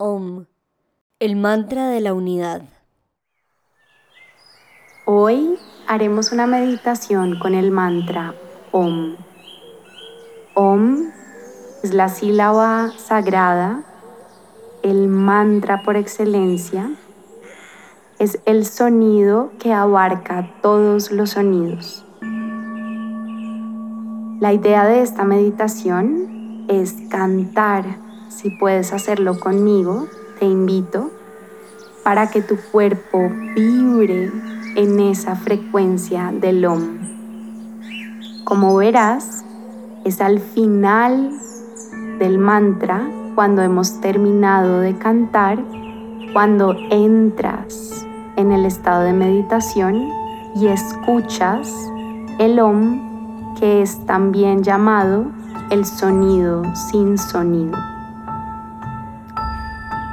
Om, el mantra de la unidad. Hoy haremos una meditación con el mantra Om. Om es la sílaba sagrada, el mantra por excelencia, es el sonido que abarca todos los sonidos. La idea de esta meditación es cantar si puedes hacerlo conmigo, te invito para que tu cuerpo vibre en esa frecuencia del OM. Como verás, es al final del mantra, cuando hemos terminado de cantar, cuando entras en el estado de meditación y escuchas el OM, que es también llamado el sonido sin sonido.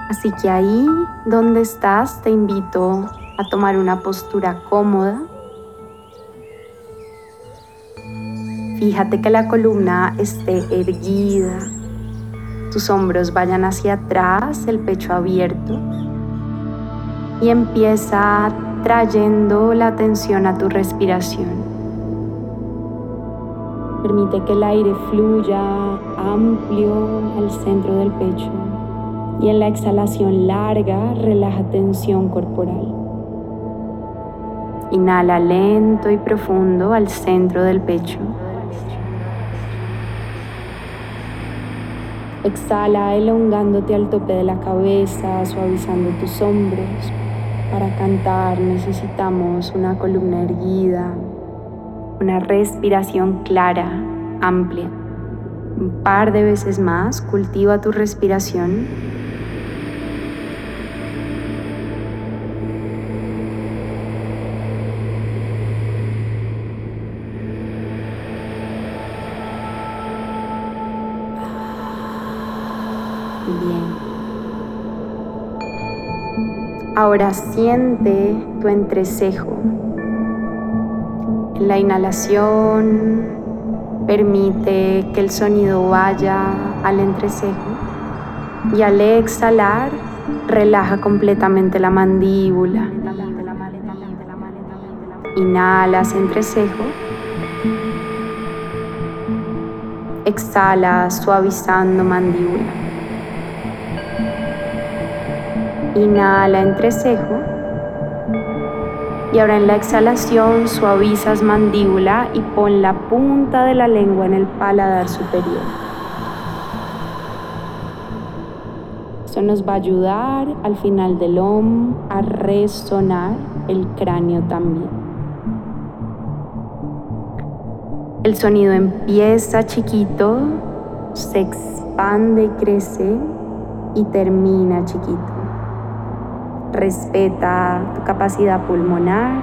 Así que ahí donde estás te invito a tomar una postura cómoda. Fíjate que la columna esté erguida, tus hombros vayan hacia atrás, el pecho abierto y empieza trayendo la atención a tu respiración. Permite que el aire fluya amplio al centro del pecho y en la exhalación larga relaja tensión corporal. Inhala lento y profundo al centro del pecho. Exhala elongándote al tope de la cabeza, suavizando tus hombros. Para cantar necesitamos una columna erguida, una respiración clara, amplia. Un par de veces más cultiva tu respiración Bien. Ahora siente tu entrecejo. En la inhalación permite que el sonido vaya al entrecejo y al exhalar relaja completamente la mandíbula. Inhalas entrecejo. Exhala suavizando mandíbula. Inhala entrecejo. Y ahora en la exhalación suavizas mandíbula y pon la punta de la lengua en el paladar superior. Eso nos va a ayudar al final del OM a resonar el cráneo también. El sonido empieza chiquito, se expande y crece y termina chiquito. Respeta tu capacidad pulmonar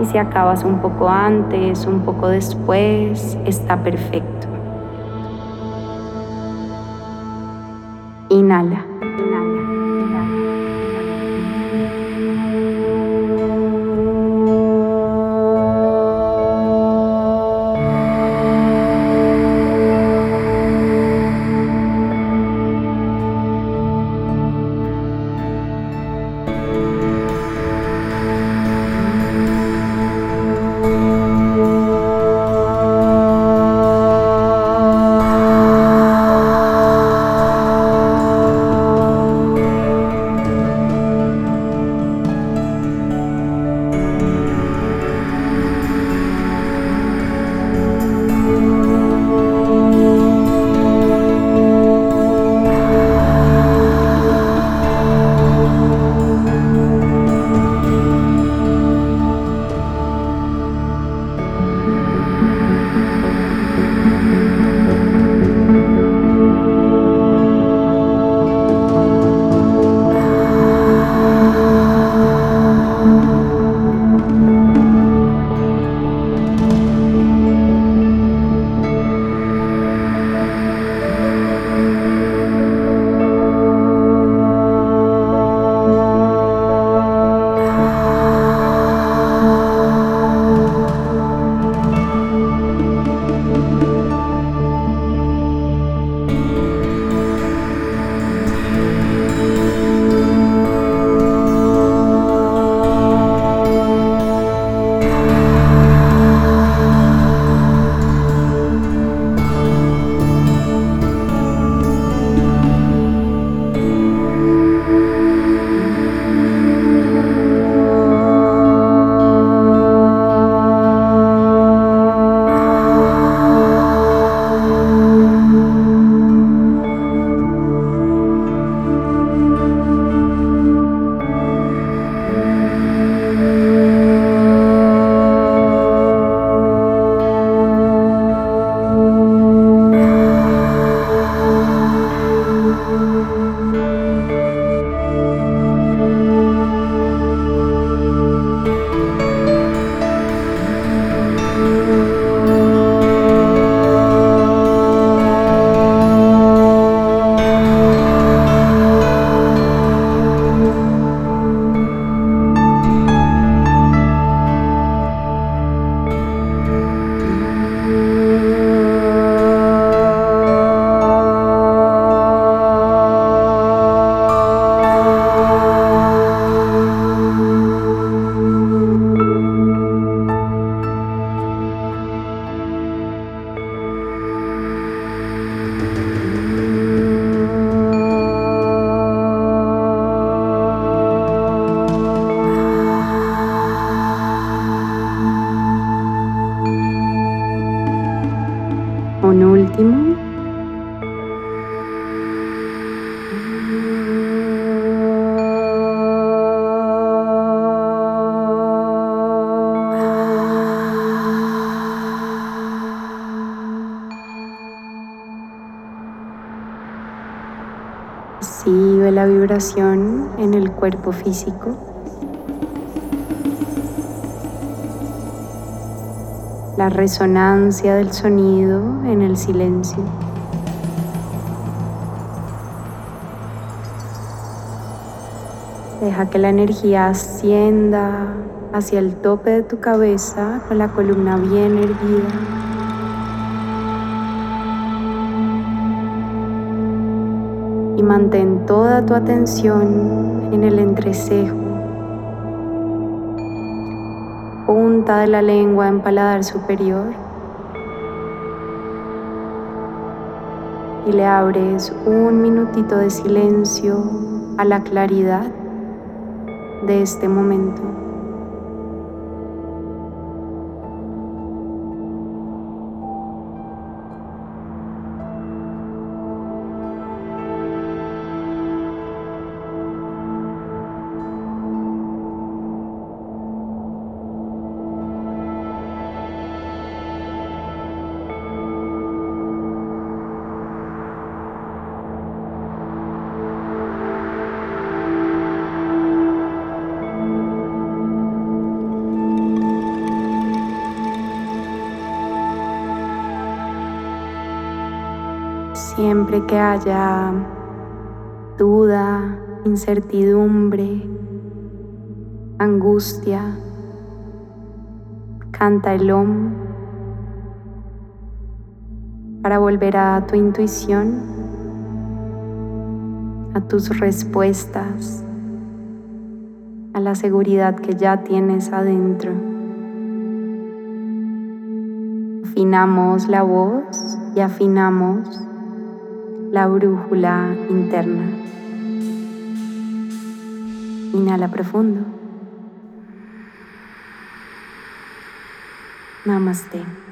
y si acabas un poco antes, un poco después, está perfecto. Inhala. Percibe la vibración en el cuerpo físico. La resonancia del sonido en el silencio. Deja que la energía ascienda hacia el tope de tu cabeza con la columna bien erguida. Y mantén toda tu atención en el entrecejo, punta de la lengua en paladar superior. Y le abres un minutito de silencio a la claridad de este momento. Siempre que haya duda, incertidumbre, angustia, canta el om para volver a tu intuición, a tus respuestas, a la seguridad que ya tienes adentro. Afinamos la voz y afinamos la brújula interna. Inhala profundo. Namaste.